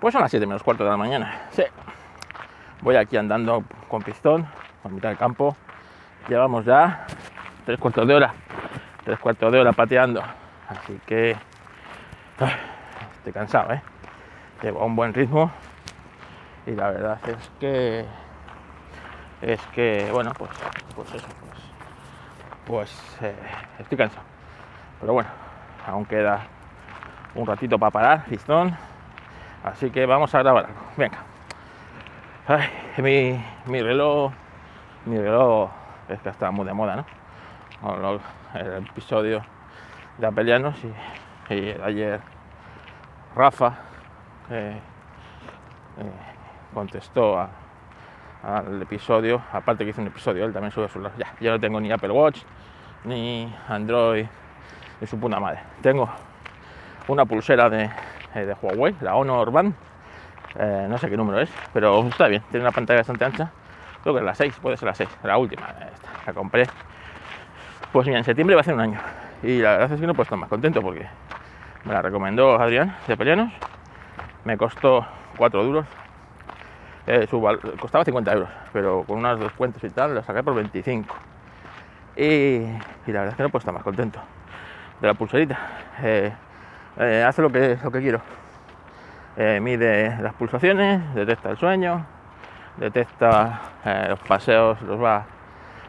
Pues son las 7 menos cuarto de la mañana. Sí. Voy aquí andando con pistón, a mitad del campo. Llevamos ya tres cuartos de hora. Tres cuartos de hora pateando. Así que estoy cansado, ¿eh? Llevo un buen ritmo. Y la verdad es que es que bueno pues pues eso pues pues eh, estoy cansado pero bueno aún queda un ratito para parar pistón Así que vamos a grabar algo. Venga. Mi, mi reloj. Mi reloj es que está muy de moda, ¿no? El episodio de Apelianos y, y ayer Rafa eh, eh, contestó al episodio, aparte que hizo un episodio, él también sube su Ya, yo no tengo ni Apple Watch, ni Android, ni su puta madre. Tengo una pulsera de, eh, de Huawei, la Honor Band. Eh, no sé qué número es, pero está bien, tiene una pantalla bastante ancha. Creo que es la 6, puede ser la 6, la última. Esta, la compré. Pues mira, en septiembre va a ser un año. Y la verdad es que no puedo estar más contento porque me la recomendó Adrián de Pelianos. Me costó 4 duros. Eh, costaba 50 euros, pero con unos descuentos y tal, la saqué por 25. Y, y, la verdad es que no puedo estar más contento de la pulserita. Eh, eh, hace lo que, lo que quiero. Eh, mide las pulsaciones, detecta el sueño, detecta eh, los paseos, los va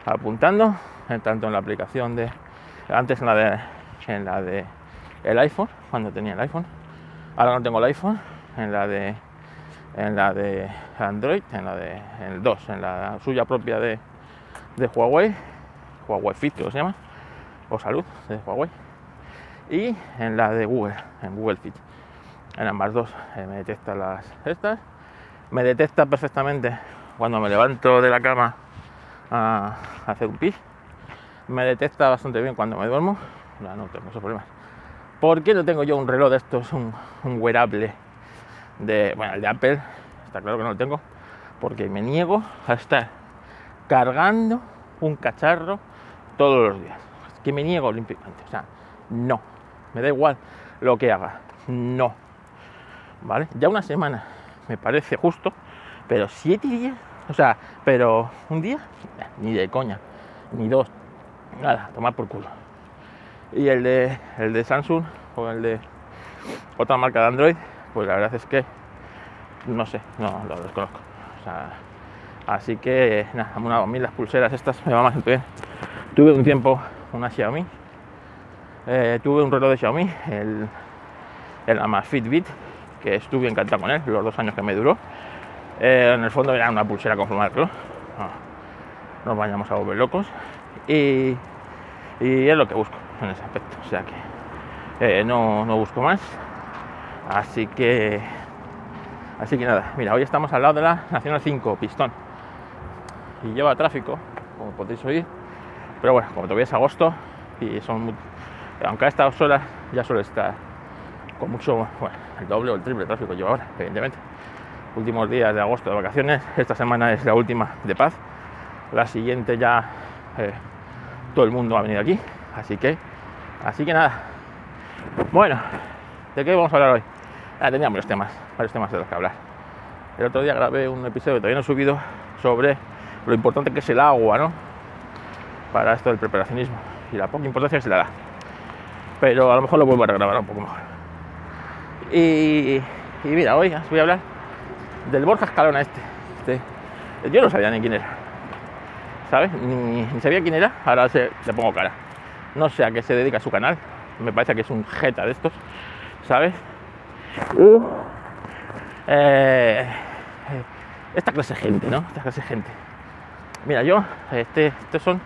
apuntando, tanto en la aplicación de antes en la de en la de el iPhone, cuando tenía el iPhone. Ahora no tengo el iPhone, en la de en la de Android, en la de en el 2, en la suya propia de, de Huawei, Huawei Fit, que se llama, o Salud de Huawei y en la de Google, en Google Fit. En ambas dos eh, me detecta las estas. Me detecta perfectamente cuando me levanto de la cama a hacer un pis. Me detecta bastante bien cuando me duermo. No, no tengo esos problemas. ¿Por qué no tengo yo un reloj de estos, un, wearable de, bueno, el de Apple? Está claro que no lo tengo, porque me niego a estar cargando un cacharro todos los días. Que me niego olímpicamente. O sea, no me da igual lo que haga. No. ¿Vale? Ya una semana me parece justo, pero siete días, o sea, pero un día, ni de coña, ni dos, nada, tomar por culo. Y el de, el de Samsung o el de otra marca de Android, pues la verdad es que no sé, no lo desconozco. Así que nada, a mí las pulseras estas me van más bien. Tuve un tiempo una Xiaomi eh, tuve un reloj de Xiaomi, el, el Amazfit Bit, que estuve encantado con él, los dos años que me duró. Eh, en el fondo era una pulsera con forma de reloj. No, nos vayamos a volver locos. Y, y, es lo que busco en ese aspecto. O sea que eh, no, no, busco más. Así que. Así que nada, mira, hoy estamos al lado de la Nacional 5, Pistón. Y lleva tráfico, como podéis oír. Pero bueno, como todavía es agosto y son aunque a estas horas ya suele estar con mucho, bueno, el doble o el triple tráfico yo ahora, evidentemente. Últimos días de agosto de vacaciones, esta semana es la última de paz, la siguiente ya eh, todo el mundo ha venido aquí, así que, así que nada. Bueno, ¿de qué vamos a hablar hoy? Ah, teníamos varios temas, varios temas de los que hablar. El otro día grabé un episodio que todavía no he subido sobre lo importante que es el agua, ¿no? Para esto del preparacionismo y la poca importancia que se le da pero a lo mejor lo vuelvo a regrabar un poco mejor. Y, mira, hoy os voy a hablar del Borja Escalona este. este. Yo no sabía ni quién era, ¿sabes? Ni, sabía quién era, ahora se, le pongo cara. No sé a qué se dedica su canal, me parece que es un jeta de estos, ¿sabes? Eh, esta clase de gente, ¿no? Esta clase de gente. Mira, yo, este, estos son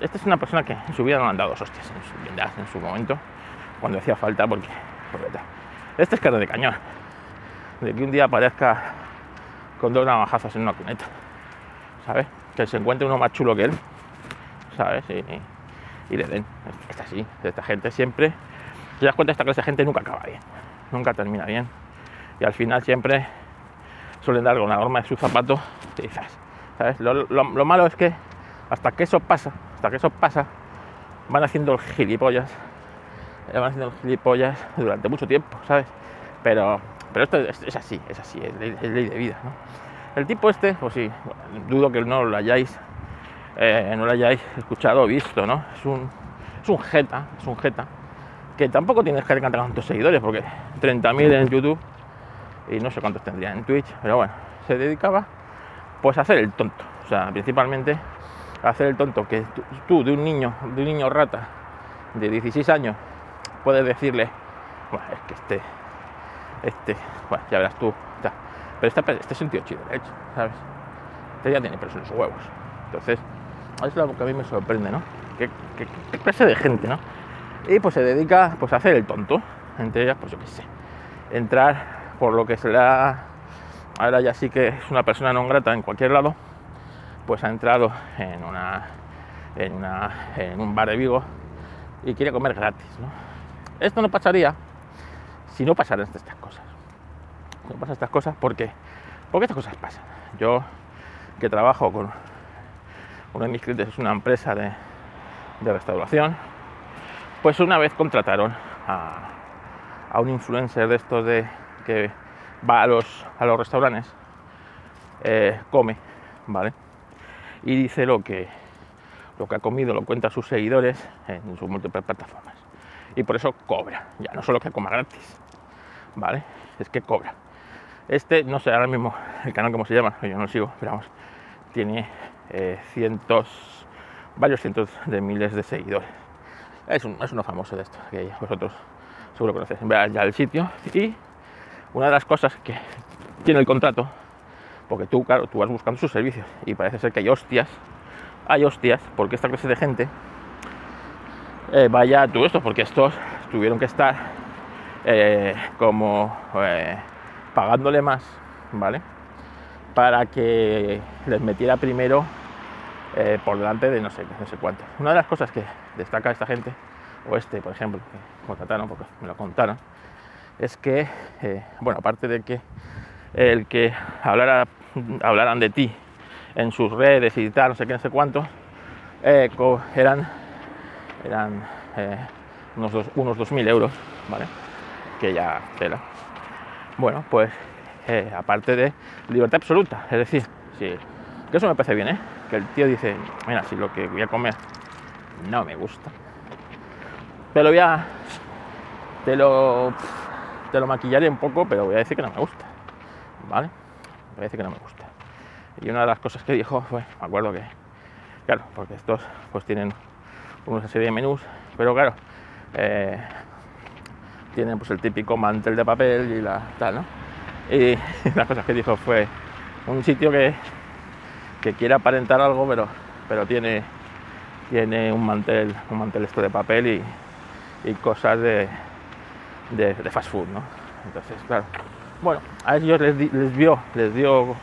esta es una persona que en su vida no han dado dos hostias en su, vida, en su momento, cuando hacía falta, porque, este es carne de cañón. De que un día aparezca con dos navajazos en una cuneta, ¿sabes? Que se encuentre uno más chulo que él, ¿sabes? Y, le den. Esta sí, esta gente siempre, si te das cuenta, esta clase de gente nunca acaba bien, nunca termina bien. Y al final siempre suelen dar con la norma de sus zapatos, ¿sabes? lo malo es que hasta que eso pasa, hasta que eso pasa, van haciendo el gilipollas, van haciendo el gilipollas durante mucho tiempo, ¿sabes? Pero, pero esto es, es así, es así, es ley, es ley de vida. ¿no? El tipo este, pues sí, dudo que no lo hayáis, eh, no lo hayáis escuchado o visto, ¿no? Es un, es un jeta, es un jeta, que tampoco tiene que tener tantos seguidores, porque 30.000 en YouTube y no sé cuántos tendría en Twitch, pero bueno, se dedicaba pues a hacer el tonto, o sea, principalmente hacer el tonto, que tú, de un niño, de un niño rata de 16 años, puedes decirle, bueno, es que este, este, bueno, ya verás tú, pero este, es un tío chido, de hecho, ¿sabes? Este ya tiene preso en los huevos. Entonces, es lo que a mí me sorprende, ¿no? ¿Qué, clase de gente, ¿no? Y pues se dedica pues, a hacer el tonto, entre ellas, pues yo qué sé, entrar por lo que se le ahora ya sí que es una persona no grata en cualquier lado, pues ha entrado en una, en, una, en un bar de Vigo y quiere comer gratis, ¿no? Esto no pasaría si no pasaran estas cosas. No pasan estas cosas porque, porque estas cosas pasan. Yo que trabajo con uno de mis clientes es una empresa de, de restauración, pues una vez contrataron a, a, un influencer de estos de que va a los, a los restaurantes, eh, come, ¿vale? Y dice lo que, lo que ha comido, lo cuenta a sus seguidores en sus múltiples plataformas. Y por eso cobra, ya no solo que coma gratis, ¿vale? Es que cobra. Este, no sé ahora mismo el canal como se llama, yo no lo sigo, pero vamos, tiene eh, cientos, varios cientos de miles de seguidores. Es, un, es uno famoso de esto, que vosotros seguro conocéis. Vean ya el sitio. Y una de las cosas que tiene el contrato, porque tú, claro, tú vas buscando sus servicios y parece ser que hay hostias, hay hostias, porque esta clase de gente eh, vaya a todo esto, porque estos tuvieron que estar eh, como eh, pagándole más, ¿vale? Para que les metiera primero por delante de no sé, no sé cuánto. Una de las cosas que destaca esta gente, o este, por ejemplo, que contrataron, porque me lo contaron, es que, bueno, aparte de que el que hablara, hablaran de ti en sus redes y tal, no sé qué, no sé cuánto, eh, eran, eran unos, dos, unos 2.000 euros, ¿vale? Que ya tela. Bueno, pues aparte de libertad absoluta, es decir, si, que eso me parece bien, ¿eh? que el tío dice, mira, si lo que voy a comer no me gusta, te lo voy a, te lo, te lo maquillaré un poco, pero voy a decir que no me gusta, ¿vale? Decir que no me gusta. Y una de las cosas que dijo fue, me acuerdo que, claro, porque estos pues tienen una serie de menús, pero claro, eh, tienen pues el típico mantel de papel y la tal, ¿no? Y las cosas que dijo fue un sitio que que quiere aparentar algo, pero, pero tiene, tiene un mantel, un mantel esto de papel y, y cosas de, de, de, fast food, ¿no? Entonces, claro, bueno, a ellos les, di, les, dio,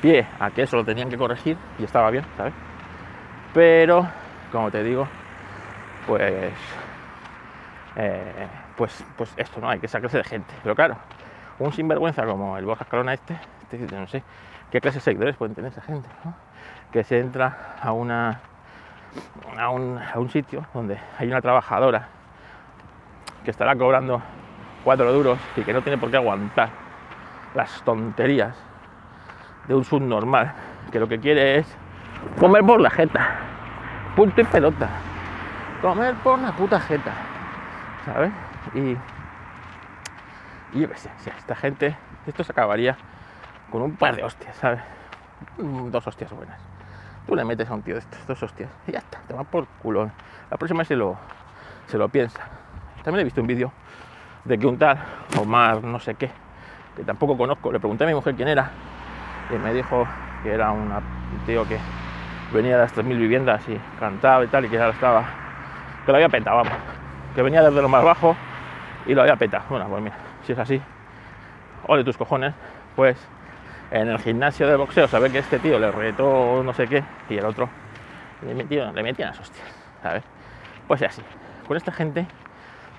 pie a que eso lo tenían que corregir y estaba bien, ¿sabes? Pero, como te digo, pues, eh, pues, pues esto, ¿no? Hay que sacarse de gente. Pero claro, un sinvergüenza como el Borja Escalona este, este no sé, qué clase de seguidores pueden tener esa gente, ¿no? que se entra a, una, a, un, a un sitio donde hay una trabajadora que estará cobrando cuatro duros y que no tiene por qué aguantar las tonterías de un subnormal que lo que quiere es comer por la jeta, punto y pelota, comer por la puta jeta, ¿sabes? Y, y esta gente, esto se acabaría con un par de hostias, ¿sabes? Dos hostias buenas. Tú le metes a un tío de estos, dos hostias, y ya está, te va por culo. La próxima se lo, se lo piensa. También he visto un vídeo de que un tal Omar, no sé qué, tampoco conozco, le pregunté a mi mujer quién era, y me dijo que era un tío que venía de las 3.000 viviendas y cantaba y tal, y que ya estaba, que lo había petado, vamos, que venía desde lo más bajo y lo había petado. Bueno, pues mira, si es así, ole tus cojones, pues en el gimnasio de boxeo saber que este tío le retó no sé qué y el otro le metió, le metían las hostias, ¿sabes? Pues así, con esta gente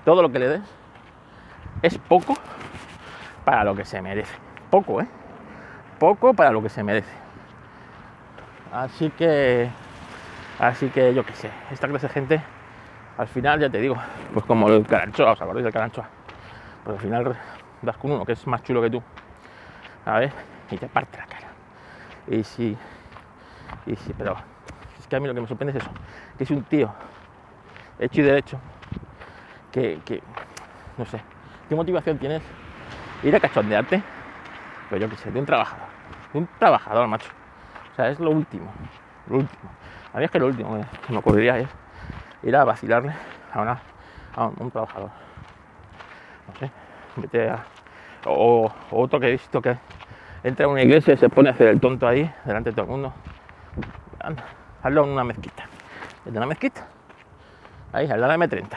todo lo que le des es poco para lo que se merece. Poco, ¿eh? Poco para lo que se merece. Así que, así que yo qué sé, esta clase de gente, al final ya te digo, pues como el caranchoa, ¿os acordáis del caranchoa? Pues al final das con uno que es más chulo que tú, ¿sabes? Y te parte la cara. Y sí, y sí, pero es que a mí lo que me sorprende es eso, que es un tío hecho y derecho, que, que no sé, ¿qué motivación tienes? Ir a cachondearte, pero yo qué sé, de un trabajador, de un trabajador, macho. O sea, es lo último, lo último. A mí es que lo último que me ocurriría es ir a vacilarle a, un, trabajador. No sé, vete a, o, otro que he visto que entra a una iglesia y se pone a hacer el tonto ahí, delante de todo el mundo. Hazlo en una mezquita. ¿Es de una mezquita? Ahí, al lado de la M30.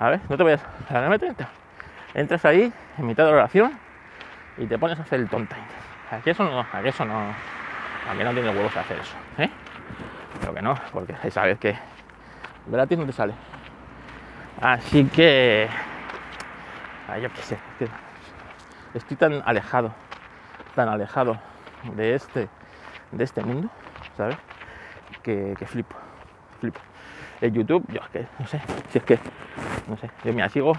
A ver, no te vayas a la M30. Entras ahí, en mitad de la oración, y te pones a hacer el tonto. ahí. Aquí eso no, aquí eso no, aquí no tiene huevos a hacer eso, ¿eh? Pero que no, porque sabes que gratis no te sale. Así que, ay, yo qué sé, que estoy tan alejado, tan alejado de este, de este mundo, ¿sabes? Que, que flipo, flipo. El YouTube, yo es que, no sé, si es que, no sé, yo me sigo,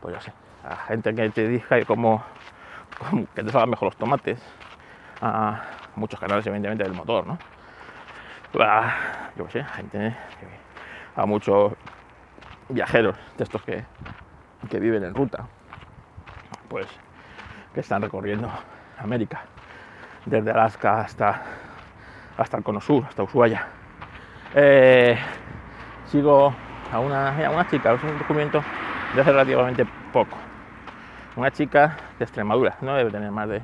pues yo sé, a gente que te diga cómo, cómo que te salgan mejor los tomates, a muchos canales evidentemente del motor, ¿no? A, yo qué sé, gente, a muchos viajeros de estos que, que viven en ruta, pues que están recorriendo América, desde Alaska hasta, hasta el Cono Sur, hasta Ushuaia. Eh, sigo a una, a una chica, es un documento de hace relativamente poco. Una chica de Extremadura, no debe tener más de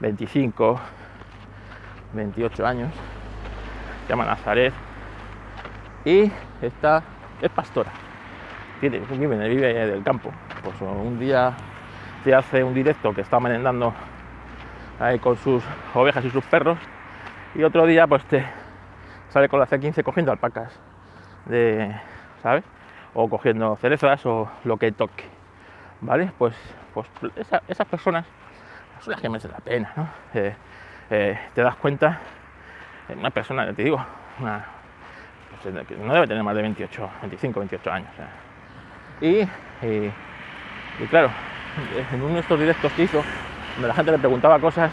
25, 28 años, se llama Nazaret y está, es pastora, tiene, vive, vive del campo. Pues un día te hace un directo que está merendando ahí con sus ovejas y sus perros y otro día pues te sale con la C15 cogiendo alpacas de, ¿sabes? O cogiendo cerezas o lo que toque, ¿vale? Pues, pues esa- esas personas son las que merecen la pena, ¿no? Eh, eh, te das cuenta, una persona, te digo, una, no debe tener más de 28, 25, 28 años. Y, y- y claro, en uno de estos directos que hizo, donde la gente le preguntaba cosas,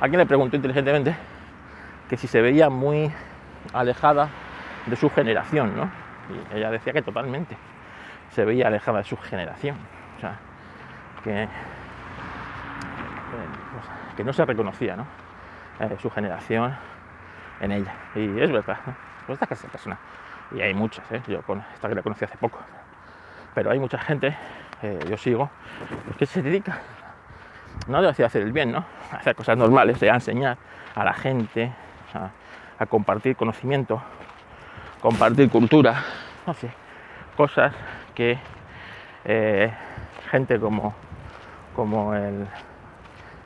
a quien le preguntó inteligentemente que si se veía muy alejada de su generación, ¿no? Ella decía que totalmente se veía alejada de su generación. O sea, que, que, pues, que no se reconocía, ¿no? Eh, su generación en ella. Y es verdad, ¿no? Pues persona. Y hay muchas, ¿eh? Yo con esta que la conocí hace poco. Pero hay mucha gente, eh, yo sigo, que se dedica, no de hacer el bien, ¿no? A hacer cosas normales, de a enseñar a la gente, a compartir conocimiento, compartir cultura, no sé, cosas que eh, gente como, como el,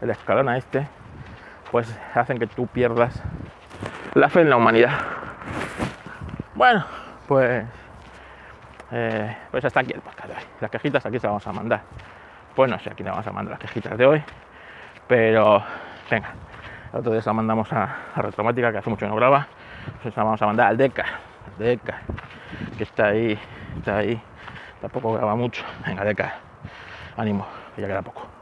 el escalona este, pues hacen que tú pierdas la fe en la humanidad. Bueno, pues, eh, pues hasta aquí el podcast de hoy. Las quejitas aquí se las vamos a mandar. Pues no sé a quién le vamos a mandar las quejitas de hoy, pero venga, el otro día se las mandamos a, a Retromática, que hace mucho que no graba, se las vamos a mandar al Deca, Deca, que está ahí, está ahí, tampoco graba mucho. Venga, Deca, ánimo, ya queda poco.